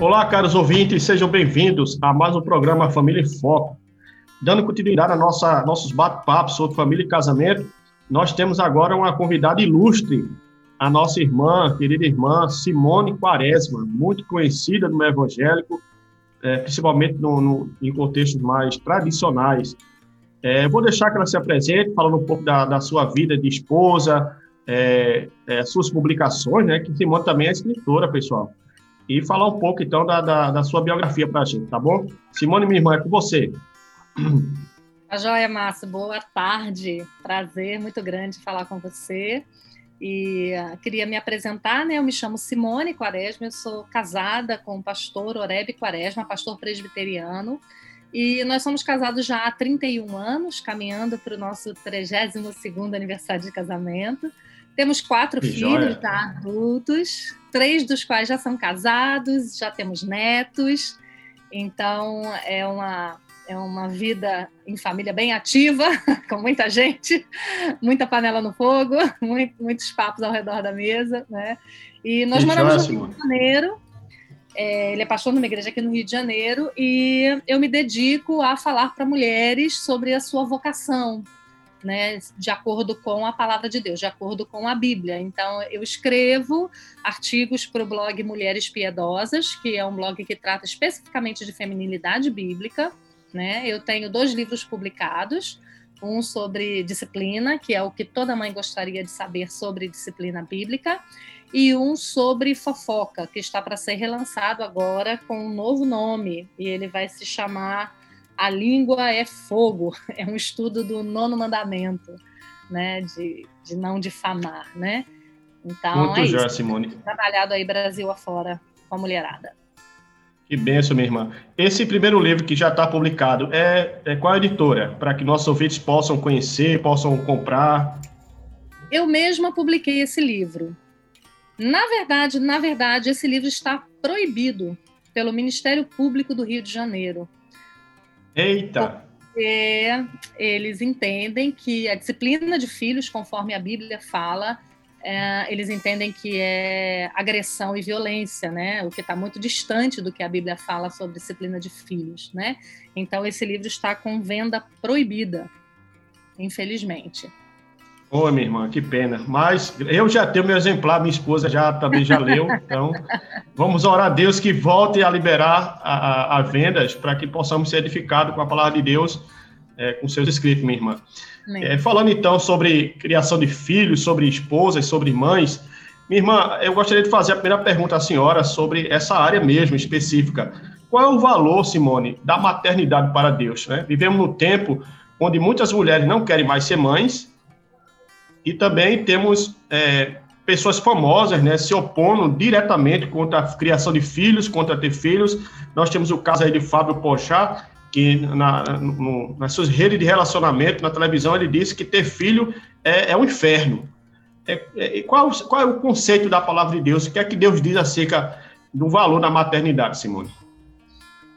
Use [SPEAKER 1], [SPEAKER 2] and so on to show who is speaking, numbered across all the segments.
[SPEAKER 1] Olá, caros ouvintes, sejam bem-vindos a mais um programa Família em Foco. Dando continuidade a nossa, nossos bate-papos sobre família e casamento, nós temos agora uma convidada ilustre, a nossa irmã, querida irmã Simone Quaresma, muito conhecida no meio evangélico, é, principalmente no, no, em contextos mais tradicionais. É, vou deixar que ela se apresente, falando um pouco da, da sua vida de esposa, é, é suas publicações, né? Que Simone também é escritora, pessoal e falar um pouco, então, da, da, da sua biografia para a gente, tá bom? Simone, minha irmã, é com você.
[SPEAKER 2] A tá joia, Márcio. Boa tarde. Prazer muito grande falar com você. E uh, queria me apresentar, né? Eu me chamo Simone Quaresma, eu sou casada com o pastor Oreb Quaresma, pastor presbiteriano. E nós somos casados já há 31 anos, caminhando para o nosso 32º aniversário de casamento. Temos quatro que filhos já adultos, três dos quais já são casados, já temos netos. Então é uma é uma vida em família bem ativa, com muita gente, muita panela no fogo, muito, muitos papos ao redor da mesa, né? E nós moramos no Rio de Janeiro. É, ele é pastor numa igreja aqui no Rio de Janeiro e eu me dedico a falar para mulheres sobre a sua vocação, né, de acordo com a palavra de Deus, de acordo com a Bíblia. Então, eu escrevo artigos para o blog Mulheres Piedosas, que é um blog que trata especificamente de feminilidade bíblica. Né? Eu tenho dois livros publicados, um sobre disciplina, que é o que toda mãe gostaria de saber sobre disciplina bíblica, e um sobre fofoca, que está para ser relançado agora com um novo nome, e ele vai se chamar a língua é fogo, é um estudo do nono mandamento, né, de, de não difamar, né?
[SPEAKER 1] Então, Muito é já, isso. Simone.
[SPEAKER 2] Trabalhado aí Brasil afora com a mulherada.
[SPEAKER 1] Que benção, minha irmã. Esse primeiro livro que já está publicado é, é qual editora? Para que nossos ouvintes possam conhecer, possam comprar.
[SPEAKER 2] Eu mesma publiquei esse livro. Na verdade, na verdade, esse livro está proibido pelo Ministério Público do Rio de Janeiro.
[SPEAKER 1] Eita!
[SPEAKER 2] Porque eles entendem que a disciplina de filhos, conforme a Bíblia fala, é, eles entendem que é agressão e violência, né? O que está muito distante do que a Bíblia fala sobre disciplina de filhos, né? Então esse livro está com venda proibida, infelizmente.
[SPEAKER 1] Oi, minha irmã, que pena. Mas eu já tenho meu exemplar, minha esposa já também já leu. Então, vamos orar a Deus que volte a liberar a, a, a vendas para que possamos ser edificados com a palavra de Deus, é, com seus escritos, minha irmã. É, falando então sobre criação de filhos, sobre esposas, sobre mães, minha irmã, eu gostaria de fazer a primeira pergunta à senhora sobre essa área mesmo específica. Qual é o valor, Simone, da maternidade para Deus? Né? Vivemos num tempo onde muitas mulheres não querem mais ser mães e também temos é, pessoas famosas né, se opondo diretamente contra a criação de filhos, contra ter filhos. Nós temos o caso aí de Fábio Pochá, que na, no, nas suas redes de relacionamento, na televisão, ele disse que ter filho é, é um inferno. É, é, qual, qual é o conceito da palavra de Deus? O que é que Deus diz acerca do valor da maternidade, Simone?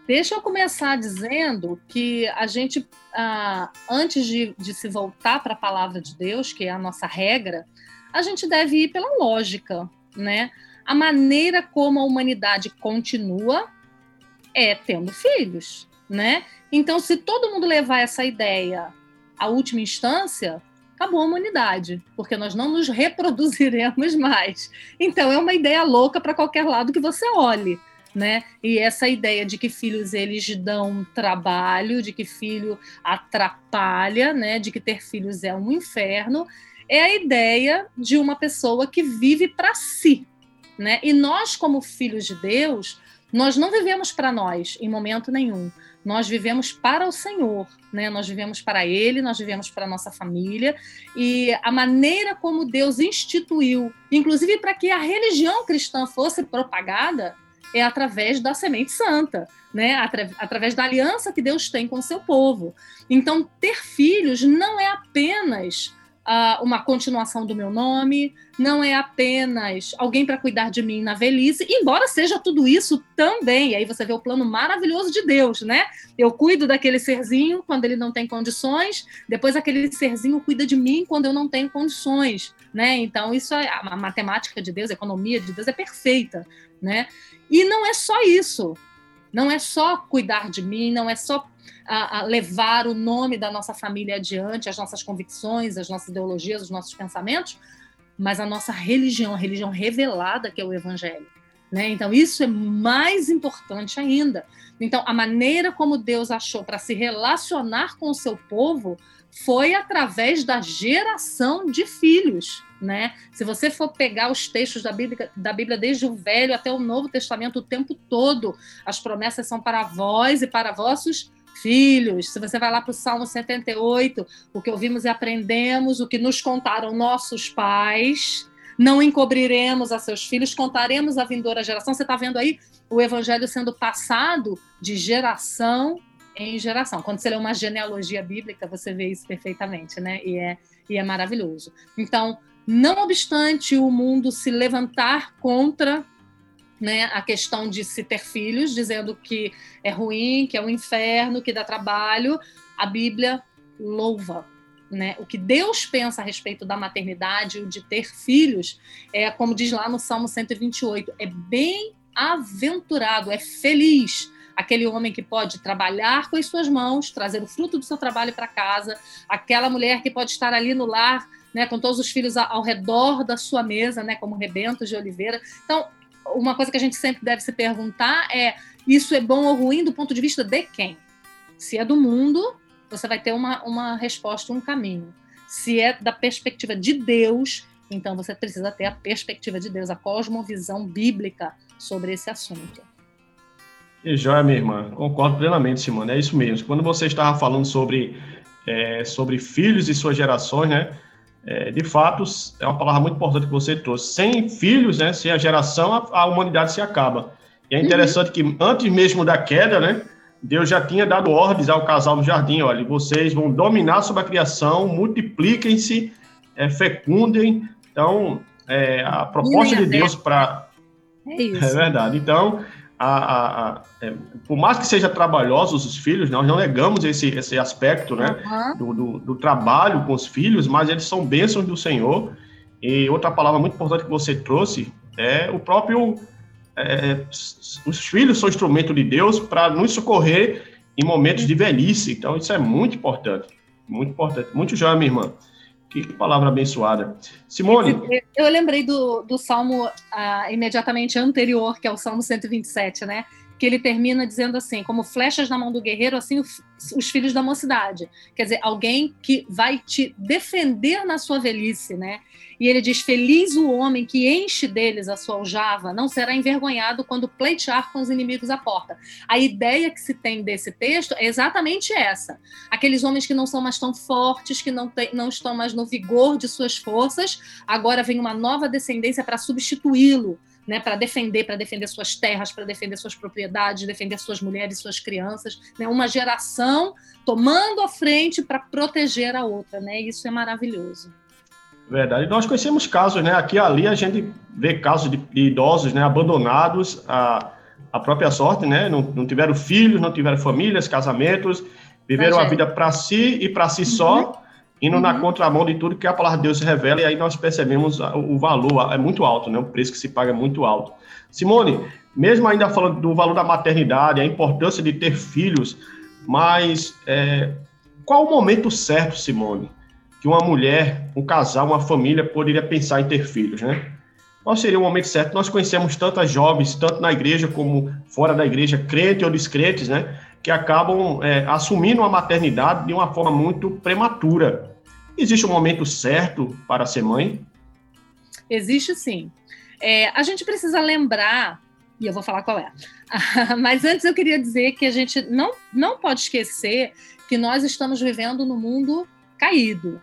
[SPEAKER 2] Deixa eu começar dizendo que a gente, ah, antes de, de se voltar para a palavra de Deus, que é a nossa regra, a gente deve ir pela lógica, né? A maneira como a humanidade continua é tendo filhos, né? Então, se todo mundo levar essa ideia à última instância, acabou a humanidade, porque nós não nos reproduziremos mais. Então, é uma ideia louca para qualquer lado que você olhe né? E essa ideia de que filhos eles dão trabalho, de que filho atrapalha, né? De que ter filhos é um inferno, é a ideia de uma pessoa que vive para si, né? E nós como filhos de Deus, nós não vivemos para nós em momento nenhum. nós vivemos para o Senhor, né? Nós vivemos para Ele, nós vivemos para nossa família e a maneira como Deus instituiu, inclusive para que a religião cristã fosse propagada, é através da semente santa, né? Atra através da aliança que Deus tem com o seu povo. Então, ter filhos não é apenas uh, uma continuação do meu nome, não é apenas alguém para cuidar de mim na velhice, embora seja tudo isso também. Aí você vê o plano maravilhoso de Deus, né? Eu cuido daquele serzinho quando ele não tem condições, depois aquele serzinho cuida de mim quando eu não tenho condições, né? Então isso é a matemática de Deus, a economia de Deus é perfeita, né? E não é só isso. Não é só cuidar de mim, não é só a, a levar o nome da nossa família adiante, as nossas convicções, as nossas ideologias, os nossos pensamentos, mas a nossa religião, a religião revelada que é o Evangelho. Né? Então, isso é mais importante ainda. Então, a maneira como Deus achou para se relacionar com o seu povo foi através da geração de filhos. Né? Se você for pegar os textos da Bíblia, da Bíblia desde o Velho até o Novo Testamento, o tempo todo, as promessas são para vós e para vossos filhos. Se você vai lá para o Salmo 78, o que ouvimos e aprendemos, o que nos contaram nossos pais, não encobriremos a seus filhos, contaremos a vindoura geração. Você está vendo aí o evangelho sendo passado de geração em geração. Quando você lê uma genealogia bíblica, você vê isso perfeitamente, né? E é, e é maravilhoso. Então, não obstante o mundo se levantar contra né, a questão de se ter filhos, dizendo que é ruim, que é um inferno, que dá trabalho, a Bíblia louva. Né? O que Deus pensa a respeito da maternidade, o de ter filhos, é como diz lá no Salmo 128, é bem aventurado, é feliz aquele homem que pode trabalhar com as suas mãos, trazer o fruto do seu trabalho para casa, aquela mulher que pode estar ali no lar, né, com todos os filhos ao redor da sua mesa, né, como rebentos de oliveira. Então, uma coisa que a gente sempre deve se perguntar é: isso é bom ou ruim do ponto de vista de quem? Se é do mundo, você vai ter uma, uma resposta, um caminho. Se é da perspectiva de Deus, então você precisa ter a perspectiva de Deus, a cosmovisão bíblica sobre esse assunto.
[SPEAKER 1] E joia, minha irmã, concordo plenamente, Simone, é isso mesmo. Quando você estava falando sobre, é, sobre filhos e suas gerações, né? É, de fato, é uma palavra muito importante que você trouxe. Sem filhos, né, sem a geração, a, a humanidade se acaba. E é uhum. interessante uhum. que antes mesmo da queda, né, Deus já tinha dado ordens ao casal no jardim, olha, vocês vão dominar sobre a criação, multipliquem-se, é, fecundem. Então, é, a proposta de Deus para... É, isso. é verdade. Então, a, a, é, por mais que seja trabalhosos os filhos, nós não negamos esse, esse aspecto né, uhum. do, do, do, trabalho com os filhos, mas eles são bênçãos do Senhor. E outra palavra muito importante que você trouxe é o próprio. É, os filhos são instrumento de Deus para nos socorrer em momentos de velhice. Então, isso é muito importante. Muito importante. Muito joia, minha irmã. Que palavra abençoada. Simone.
[SPEAKER 2] Eu, lembrei do, do salmo uh, imediatamente anterior, que é o Salmo 127, né? Que ele termina dizendo assim: como flechas na mão do guerreiro, assim os filhos da mocidade. Quer dizer, alguém que vai te defender na sua velhice, né? E ele diz: Feliz o homem que enche deles a sua aljava, não será envergonhado quando pleitear com os inimigos à porta. A ideia que se tem desse texto é exatamente essa. Aqueles homens que não são mais tão fortes, que não, tem, não estão mais no vigor de suas forças, agora vem uma nova descendência para substituí-lo. Né, para defender, para defender suas terras, para defender suas propriedades, defender suas mulheres, suas crianças, né, uma geração tomando a frente para proteger a outra, né? Isso é maravilhoso.
[SPEAKER 1] Verdade. Nós conhecemos casos, né? Aqui ali a gente vê casos de, de idosos, né? Abandonados à, à própria sorte, né? Não, não tiveram filhos, não tiveram famílias, casamentos, viveram a vida para si e para si uhum. só, indo uhum. na contramão de tudo que a palavra de Deus revela, e aí nós percebemos o, valor, é muito alto, né? O preço que se paga é muito alto. Simone, mesmo ainda falando do valor da maternidade, a importância de ter filhos, mas é, qual o momento certo, Simone? que uma mulher, um casal, uma família poderia pensar em ter filhos, né? Qual seria o momento certo? Nós conhecemos tantas jovens, tanto na igreja como fora da igreja, crentes ou descrentes, né? Que acabam é, assumindo a maternidade de uma forma muito prematura. Existe um momento certo para ser mãe?
[SPEAKER 2] Existe sim. É, a gente precisa lembrar e eu vou falar qual é. Mas antes eu queria dizer que a gente não, não pode esquecer que nós estamos vivendo no mundo caído.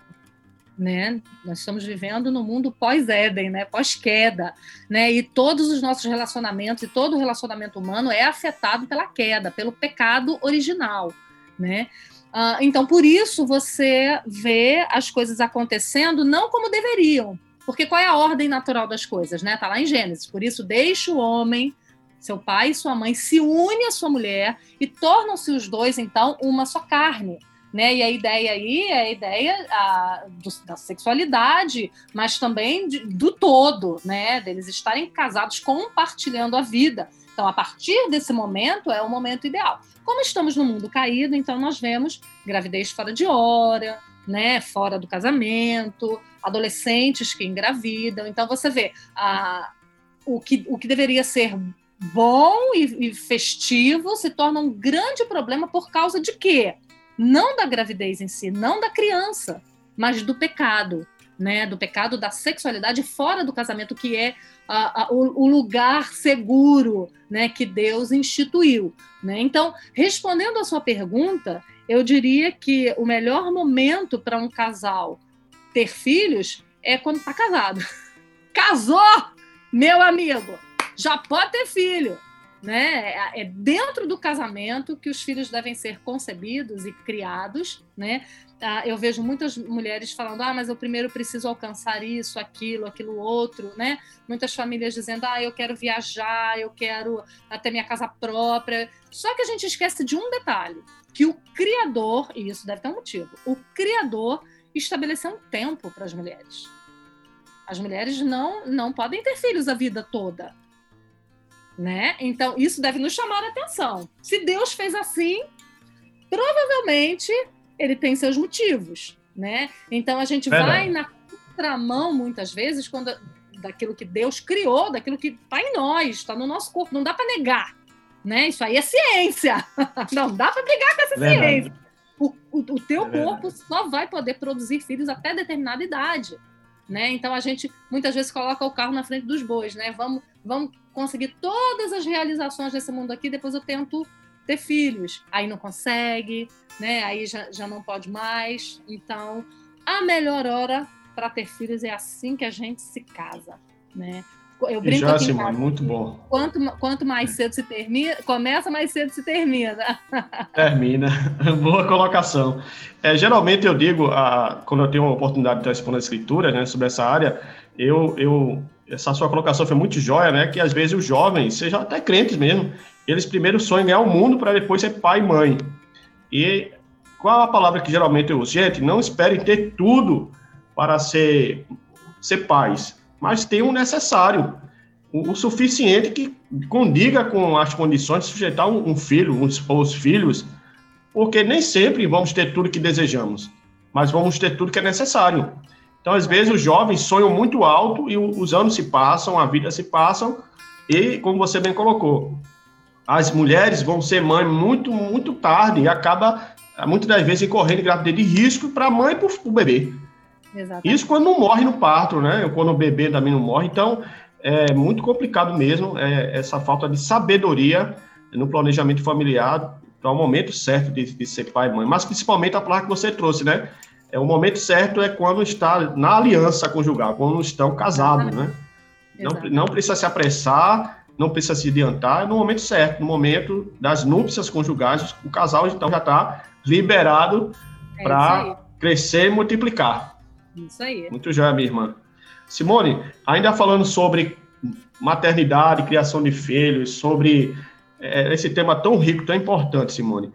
[SPEAKER 2] Né? Nós estamos vivendo no mundo pós-Éden, né? pós-queda, né? E todos os nossos relacionamentos e todo o relacionamento humano é afetado pela queda, pelo pecado original, né? Uh, então, por isso você vê as coisas acontecendo não como deveriam, porque qual é a ordem natural das coisas, né? Tá lá em Gênesis. Por isso, deixa o homem seu pai e sua mãe se unem à sua mulher e tornam-se os dois, então, uma só carne. Né? E a ideia aí é a ideia a, do, da sexualidade, mas também de, do todo, né? Deles estarem casados compartilhando a vida. Então, a partir desse momento é o momento ideal. Como estamos no mundo caído, então nós vemos gravidez fora de hora, né? Fora do casamento, adolescentes que engravidam. Então você vê a, o, que, o que deveria ser bom e, e festivo se torna um grande problema por causa de quê? Não da gravidez em si, não da criança, mas do pecado, né? Do pecado da sexualidade fora do casamento, que é a, a, o, o, lugar seguro, né? Que Deus instituiu, né? Então, respondendo à sua pergunta, eu diria que o melhor momento para um casal ter filhos é quando está casado. Casou, meu amigo! já pode ter filho. Né? É, é dentro do casamento que os filhos devem ser concebidos e criados, né? Ah, eu vejo muitas mulheres falando, ah, mas eu primeiro preciso alcançar isso, aquilo, aquilo outro, né? Muitas famílias dizendo, ah, eu quero viajar, eu quero até minha casa própria. Só que a gente esquece de um detalhe, que o Criador, e isso deve ter um motivo, o Criador estabeleceu um tempo para as mulheres. As mulheres não, não podem ter filhos a vida toda né? Então, isso deve nos chamar a atenção. Se Deus fez assim, provavelmente ele tem seus motivos, né? Então, a gente vai na contramão, muitas vezes, quando daquilo que Deus criou, daquilo que está em nós, está no nosso corpo. Não dá para negar, né? Isso aí é ciência. Não dá para brigar com essa Verdade. ciência. O, o, o teu é corpo só vai poder produzir filhos até determinada idade. Né? Então a gente muitas vezes coloca o carro na frente dos bois, né? Vamos, vamos conseguir todas as realizações desse mundo aqui, depois eu tento ter filhos. Aí não consegue, né? Aí já, já não pode mais. Então, a melhor hora para ter filhos é assim que a gente se casa, né?
[SPEAKER 1] Eu brinco já, aqui Simone, muito bom.
[SPEAKER 2] Quanto, quanto mais cedo se termina, começa, mais cedo se termina.
[SPEAKER 1] Termina. Boa colocação. É, geralmente eu digo, a, quando eu tenho a oportunidade de estar a escritura né, sobre essa área, eu, eu essa sua colocação foi muito jóia, né? Que às vezes os jovens, sejam até crentes mesmo, eles primeiro sonham ganhar o mundo para depois ser pai e mãe. E qual a palavra que geralmente eu uso? Gente, não esperem ter tudo para ser, ser pais, mas tenham o necessário, o, o, suficiente que condiga com as condições de sujeitar um, um filho, os, os filhos, porque nem sempre vamos ter tudo que desejamos, mas vamos ter tudo que é necessário. Então, às vezes, os jovens sonham muito alto e os anos se passam, a vida se passam, e, como você bem colocou, as mulheres vão ser mãe muito, muito tarde e acaba, muitas das vezes, correndo gravidez de risco para a mãe e para o bebê. Exatamente. Isso quando não morre no parto, né? Quando o bebê também não morre. Então, é muito complicado mesmo é, essa falta de sabedoria no planejamento familiar para o momento certo de, de, ser pai e mãe. Mas principalmente a palavra que você trouxe, né? é o momento certo é quando está na aliança conjugal, quando estão casados, né? Não, não precisa se apressar, não precisa se adiantar, é no momento certo, no momento das núpcias conjugais, o casal então já está liberado é para crescer e multiplicar.
[SPEAKER 2] Isso aí.
[SPEAKER 1] Muito já, minha irmã. Simone, ainda falando sobre maternidade, criação de filhos, sobre é, esse tema tão rico, tão importante, Simone.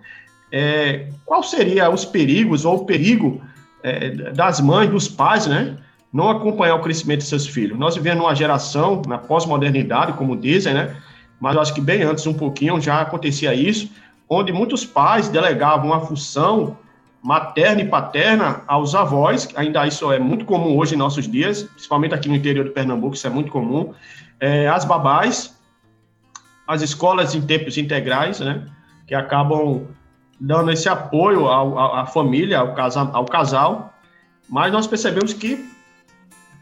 [SPEAKER 1] É, qual seria os perigos ou o perigo é, das mães, dos pais, né? Não acompanhar o crescimento de seus filhos. Nós vivemos numa geração, na pós-modernidade, como dizem, né? Mas eu acho que bem antes, um pouquinho, já acontecia isso, onde muitos pais delegavam a função materna e paterna aos avós, ainda isso é muito comum hoje em nossos dias, principalmente aqui no interior de Pernambuco, isso é muito comum, é, as babás, as escolas em tempos integrais, né, que acabam dando esse apoio à família, ao casal, ao casal, mas nós percebemos que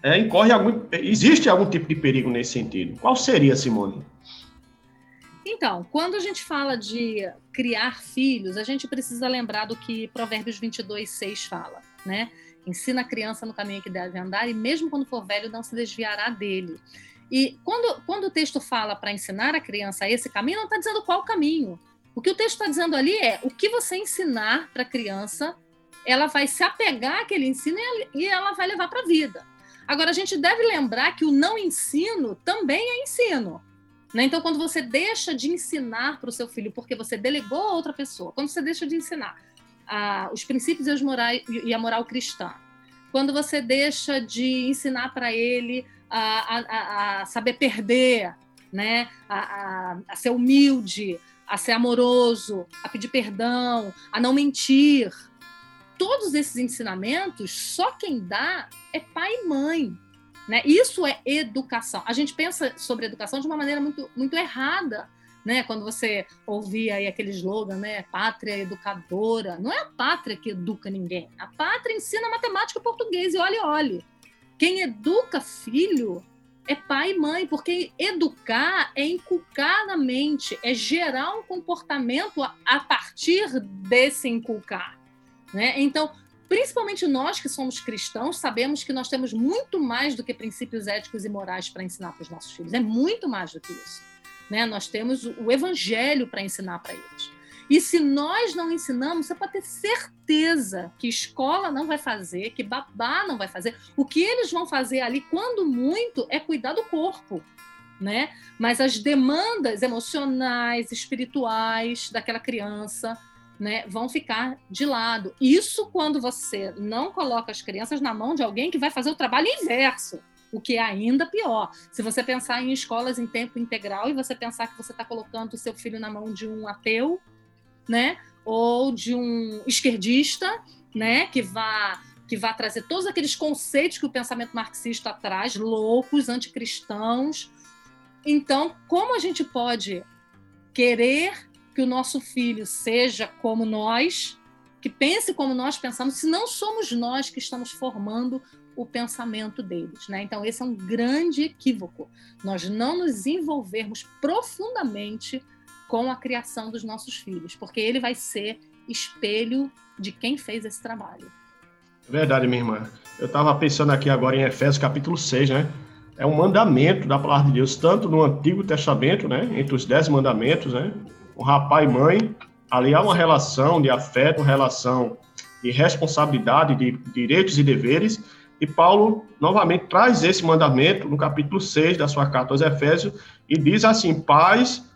[SPEAKER 1] é, incorre algum, existe algum tipo de perigo nesse sentido. Qual seria, Simone?
[SPEAKER 2] Então, quando a gente fala de criar filhos, a gente precisa lembrar do que Provérbios 22, 6 fala, né? Ensina a criança no caminho que deve andar e mesmo quando for velho não se desviará dele. E quando, quando o texto fala para ensinar a criança esse caminho, não está dizendo qual caminho. O que o texto está dizendo ali é o que você ensinar para a criança, ela vai se apegar àquele ensino e ela vai levar para a vida. Agora, a gente deve lembrar que o não ensino também é ensino. Né? Então, quando você deixa de ensinar para o seu filho porque você delegou a outra pessoa, quando você deixa de ensinar ah, os princípios e, morais, e a moral cristã, quando você deixa de ensinar para ele a, a, a, saber perder, né? A, a, ser humilde, a ser amoroso, a pedir perdão, a não mentir. Todos esses ensinamentos, só quem dá é pai e mãe. Né? Isso é educação. A gente pensa sobre educação de uma maneira muito, muito errada. Né? Quando você ouvia aí aquele slogan, né? Pátria educadora. Não é a pátria que educa ninguém. A pátria ensina matemática e português e olhe, olhe. Quem educa filho é pai e mãe, porque educar é inculcar na mente, é gerar um comportamento a, partir desse inculcar. Né? Então, principalmente nós que somos cristãos, sabemos que nós temos muito mais do que princípios éticos e morais para ensinar para os nossos filhos. É muito mais do que isso. Né? Nós temos o evangelho para ensinar para eles. E se nós não ensinamos, você pode ter certeza que escola não vai fazer, que babá não vai fazer. O que eles vão fazer ali, quando muito, é cuidar do corpo. Né? Mas as demandas emocionais, espirituais daquela criança, né, vão ficar de lado. Isso quando você não coloca as crianças na mão de alguém que vai fazer o trabalho inverso, o que é ainda pior. Se você pensar em escolas em tempo integral e você pensar que você está colocando o seu filho na mão de um ateu, né? Ou de um esquerdista, né? Que vá que vá trazer todos aqueles conceitos que o pensamento marxista traz, loucos, anticristãos. Então, como a gente pode querer que o nosso filho seja como nós, que pense como nós pensamos, se não somos nós que estamos formando o pensamento deles, né? Então esse é um grande equívoco. Nós não nos envolvermos profundamente com a criação dos nossos filhos, porque ele vai ser espelho de quem fez esse trabalho.
[SPEAKER 1] Verdade, minha irmã. Eu estava pensando aqui agora em Efésios capítulo 6, né? É um mandamento da palavra de Deus, tanto no Antigo Testamento, né? Entre os dez mandamentos, né? O rapaz e mãe, ali há uma relação de afeto, relação de responsabilidade, de direitos e deveres. E Paulo, novamente, traz esse mandamento no capítulo 6 da sua carta aos Efésios e diz assim: Pais,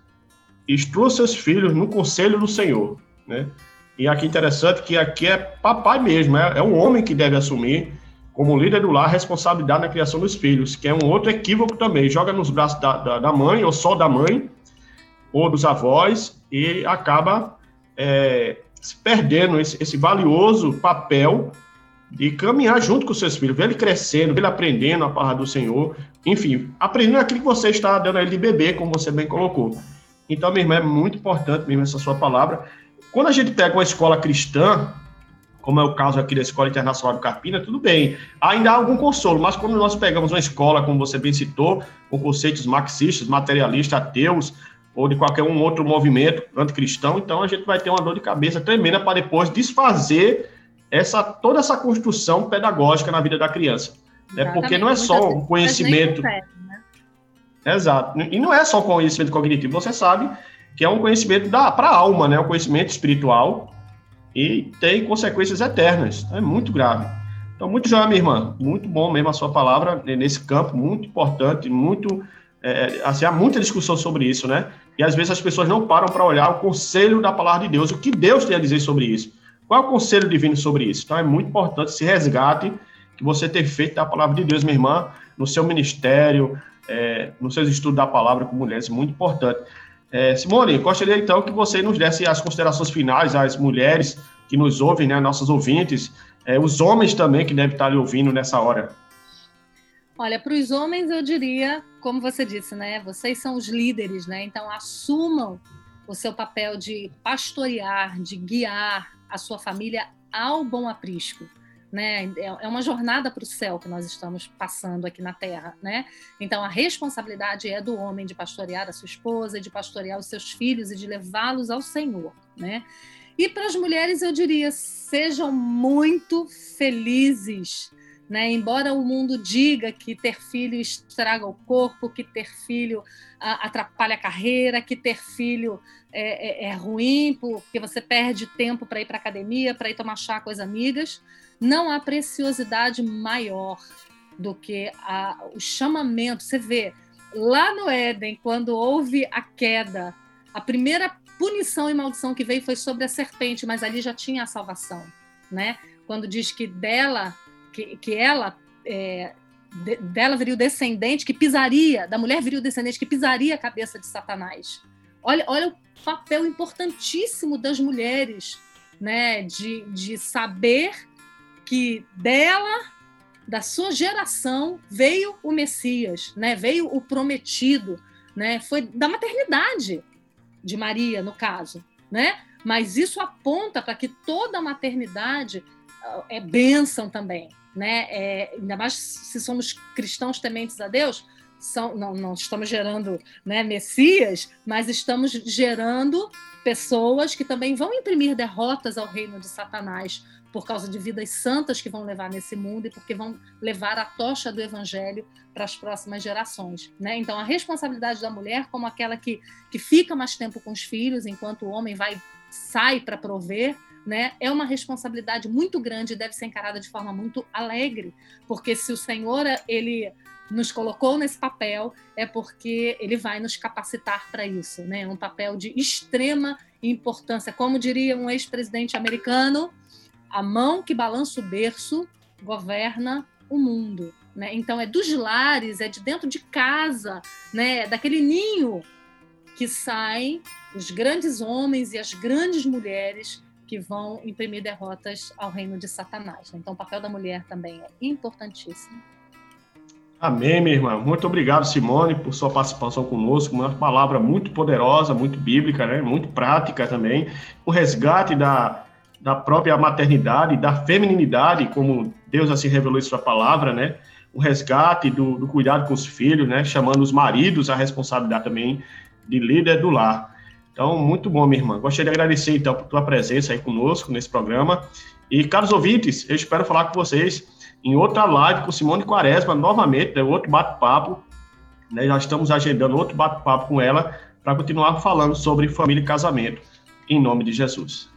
[SPEAKER 1] instrua seus filhos no conselho do Senhor, né? E aqui interessante que aqui é papai mesmo, é, é um homem que deve assumir como líder do lar a responsabilidade na criação dos filhos, que é um outro equívoco também, joga nos braços da, da, da mãe ou só da mãe ou dos avós e acaba é, perdendo esse, esse valioso papel de caminhar junto com seus filhos, ver ele crescendo, ver ele aprendendo a palavra do Senhor, enfim, aprendendo aquilo que você está dando a ele de bebê, como você bem colocou. Então, minha irmã, é muito importante mesmo essa sua palavra. Quando a gente pega uma escola cristã, como é o caso aqui da Escola Internacional do Carpina, tudo bem. Ainda há algum consolo, mas quando nós pegamos uma escola, como você bem citou, com conceitos marxistas, materialistas, ateus, ou de qualquer um outro movimento anticristão, então a gente vai ter uma dor de cabeça tremenda para depois desfazer essa, toda essa construção pedagógica na vida da criança. É Porque não é só um conhecimento. Exato. E não é só conhecimento cognitivo, você sabe que é um conhecimento para a alma, né? Um conhecimento espiritual e tem consequências eternas. É muito grave. Então, muito joia, minha irmã. Muito bom mesmo a sua palavra nesse campo, muito importante, muito. É, assim, há muita discussão sobre isso, né? E às vezes as pessoas não param para olhar o conselho da palavra de Deus, o que Deus tem a dizer sobre isso. Qual é o conselho divino sobre isso? Então é muito importante esse resgate que você ter feito da palavra de Deus, minha irmã, no seu ministério, é, nos seus estudos da palavra com mulheres, muito importante. É, Simone, gostaria então que você nos desse as considerações finais às mulheres que nos ouvem, né, nossas ouvintes, é, os homens também que devem estar lhe ouvindo nessa hora.
[SPEAKER 2] Olha, para os homens eu diria, como você disse, né, vocês são os líderes, né, então assumam o seu papel de pastorear, de guiar a sua família ao bom aprisco né? É, é uma jornada para o céu que nós estamos passando aqui na Terra, né? Então a responsabilidade é do homem de pastorear a sua esposa, de pastorear os seus filhos e de levá-los ao Senhor, né? E para as mulheres eu diria sejam muito felizes, né? Embora o mundo diga que ter filho estraga o corpo, que ter filho atrapalha a carreira, que ter filho é, é, é ruim, porque você perde tempo para ir para academia, para ir tomar chá com as amigas, não há preciosidade maior do que a, o chamamento. Você vê, lá no Éden, quando houve a queda, a primeira punição e maldição que veio foi sobre a serpente, mas ali já tinha a salvação, né? Quando diz que dela, que, que ela, é, de, dela viria o descendente que pisaria, da mulher viria o descendente que pisaria a cabeça de Satanás. Olha, olha o papel importantíssimo das mulheres, né? De, de saber que dela, da sua geração, veio o Messias, né? veio o prometido, né? foi da maternidade de Maria, no caso. Né? Mas isso aponta para que toda a maternidade ah, é bênção também. Né? É, ainda mais se somos cristãos tementes a Deus, são, não, não estamos gerando né, messias, mas estamos gerando pessoas que também vão imprimir derrotas ao reino de Satanás, por causa de vidas santas que vão levar nesse mundo e porque vão levar a tocha do evangelho para as próximas gerações. Né? Então, a responsabilidade da mulher, como aquela que, que fica mais tempo com os filhos, enquanto o homem vai sai para prover, né, é uma responsabilidade muito grande e deve ser encarada de forma muito alegre, porque se o Senhor ele nos colocou nesse papel é porque ele vai nos capacitar para isso, né? É um papel de extrema importância, como diria um ex-presidente americano, a mão que balança o berço governa o mundo. Né? Então, é dos lares, é de dentro de casa, né? É daquele ninho que saem os grandes homens e as grandes mulheres que vão imprimir derrotas ao reino de Satanás. Né? Então, o papel da mulher também é importantíssimo.
[SPEAKER 1] Amém, minha irmã. Muito obrigado, Simone, por sua participação conosco. Uma palavra muito poderosa, muito bíblica, né? muito prática também. O resgate da, da própria maternidade, da feminilidade, como Deus assim revelou em sua palavra, né? O resgate do, do cuidado com os filhos, né? Chamando os maridos à responsabilidade também de líder do lar. Então, muito bom, minha irmã. Gostaria de agradecer, então, por tua presença aí conosco nesse programa. E, caros ouvintes, eu espero falar com vocês em outra live com Simone Quaresma, novamente, né, outro bate-papo. Né, já estamos agendando outro bate-papo com ela para continuar falando sobre família e casamento, em nome de Jesus.